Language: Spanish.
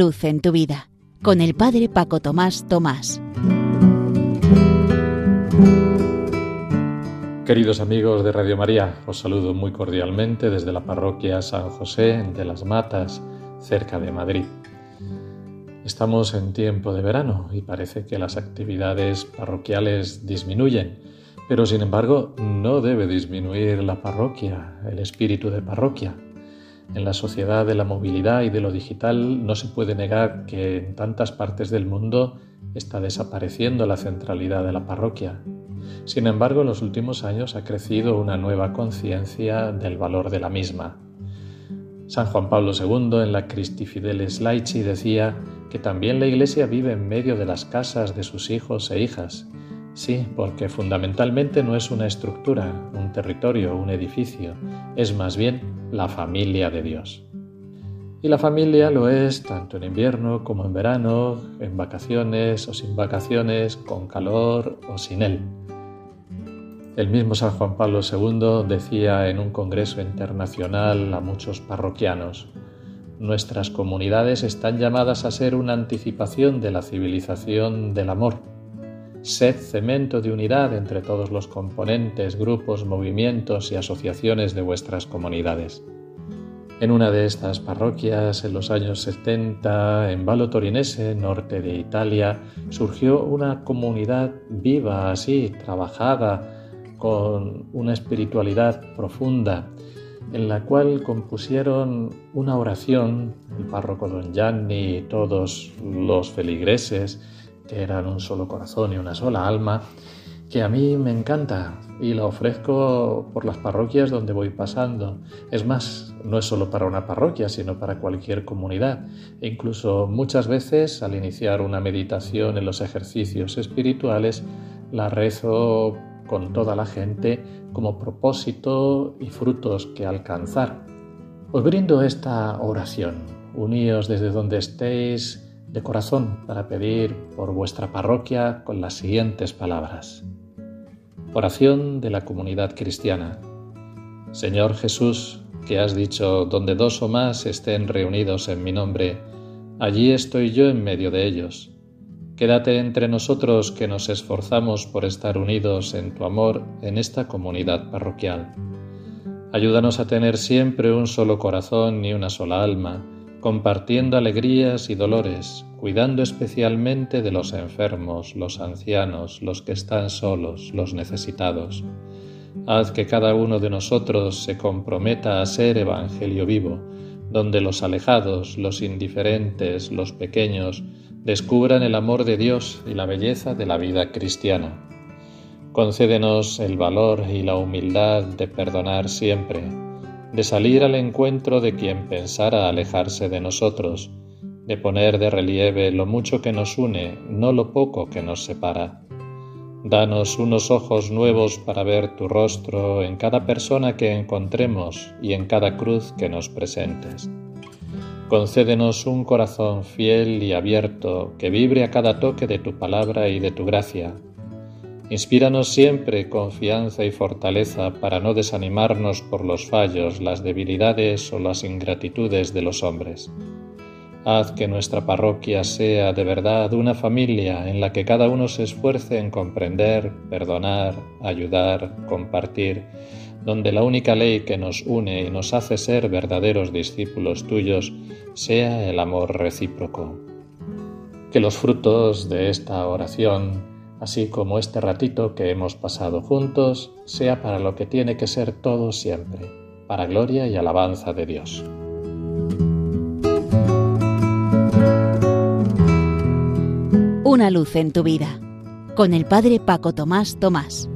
luz en tu vida con el Padre Paco Tomás Tomás. Queridos amigos de Radio María, os saludo muy cordialmente desde la parroquia San José de las Matas, cerca de Madrid. Estamos en tiempo de verano y parece que las actividades parroquiales disminuyen, pero sin embargo no debe disminuir la parroquia, el espíritu de parroquia. En la sociedad de la movilidad y de lo digital no se puede negar que en tantas partes del mundo está desapareciendo la centralidad de la parroquia. Sin embargo, en los últimos años ha crecido una nueva conciencia del valor de la misma. San Juan Pablo II en la Christi Fideles Laici decía que también la Iglesia vive en medio de las casas de sus hijos e hijas. Sí, porque fundamentalmente no es una estructura, un territorio, un edificio, es más bien la familia de Dios. Y la familia lo es tanto en invierno como en verano, en vacaciones o sin vacaciones, con calor o sin él. El mismo San Juan Pablo II decía en un congreso internacional a muchos parroquianos, nuestras comunidades están llamadas a ser una anticipación de la civilización del amor. Sed cemento de unidad entre todos los componentes, grupos, movimientos y asociaciones de vuestras comunidades. En una de estas parroquias, en los años 70, en Valo Torinese, norte de Italia, surgió una comunidad viva, así, trabajada, con una espiritualidad profunda, en la cual compusieron una oración, el párroco don Gianni y todos los feligreses, que eran un solo corazón y una sola alma, que a mí me encanta y la ofrezco por las parroquias donde voy pasando. Es más, no es solo para una parroquia, sino para cualquier comunidad. E incluso muchas veces al iniciar una meditación en los ejercicios espirituales, la rezo con toda la gente como propósito y frutos que alcanzar. Os brindo esta oración. Uníos desde donde estéis de corazón para pedir por vuestra parroquia con las siguientes palabras. Oración de la comunidad cristiana. Señor Jesús, que has dicho, donde dos o más estén reunidos en mi nombre, allí estoy yo en medio de ellos. Quédate entre nosotros que nos esforzamos por estar unidos en tu amor en esta comunidad parroquial. Ayúdanos a tener siempre un solo corazón y una sola alma, compartiendo alegrías y dolores, cuidando especialmente de los enfermos, los ancianos, los que están solos, los necesitados. Haz que cada uno de nosotros se comprometa a ser Evangelio vivo, donde los alejados, los indiferentes, los pequeños, descubran el amor de Dios y la belleza de la vida cristiana. Concédenos el valor y la humildad de perdonar siempre, de salir al encuentro de quien pensara alejarse de nosotros, de poner de relieve lo mucho que nos une, no lo poco que nos separa. Danos unos ojos nuevos para ver tu rostro en cada persona que encontremos y en cada cruz que nos presentes. Concédenos un corazón fiel y abierto que vibre a cada toque de tu palabra y de tu gracia. Inspíranos siempre confianza y fortaleza para no desanimarnos por los fallos, las debilidades o las ingratitudes de los hombres. Haz que nuestra parroquia sea de verdad una familia en la que cada uno se esfuerce en comprender, perdonar, ayudar, compartir, donde la única ley que nos une y nos hace ser verdaderos discípulos tuyos sea el amor recíproco. Que los frutos de esta oración, así como este ratito que hemos pasado juntos, sea para lo que tiene que ser todo siempre, para gloria y alabanza de Dios. Una luz en tu vida, con el Padre Paco Tomás Tomás.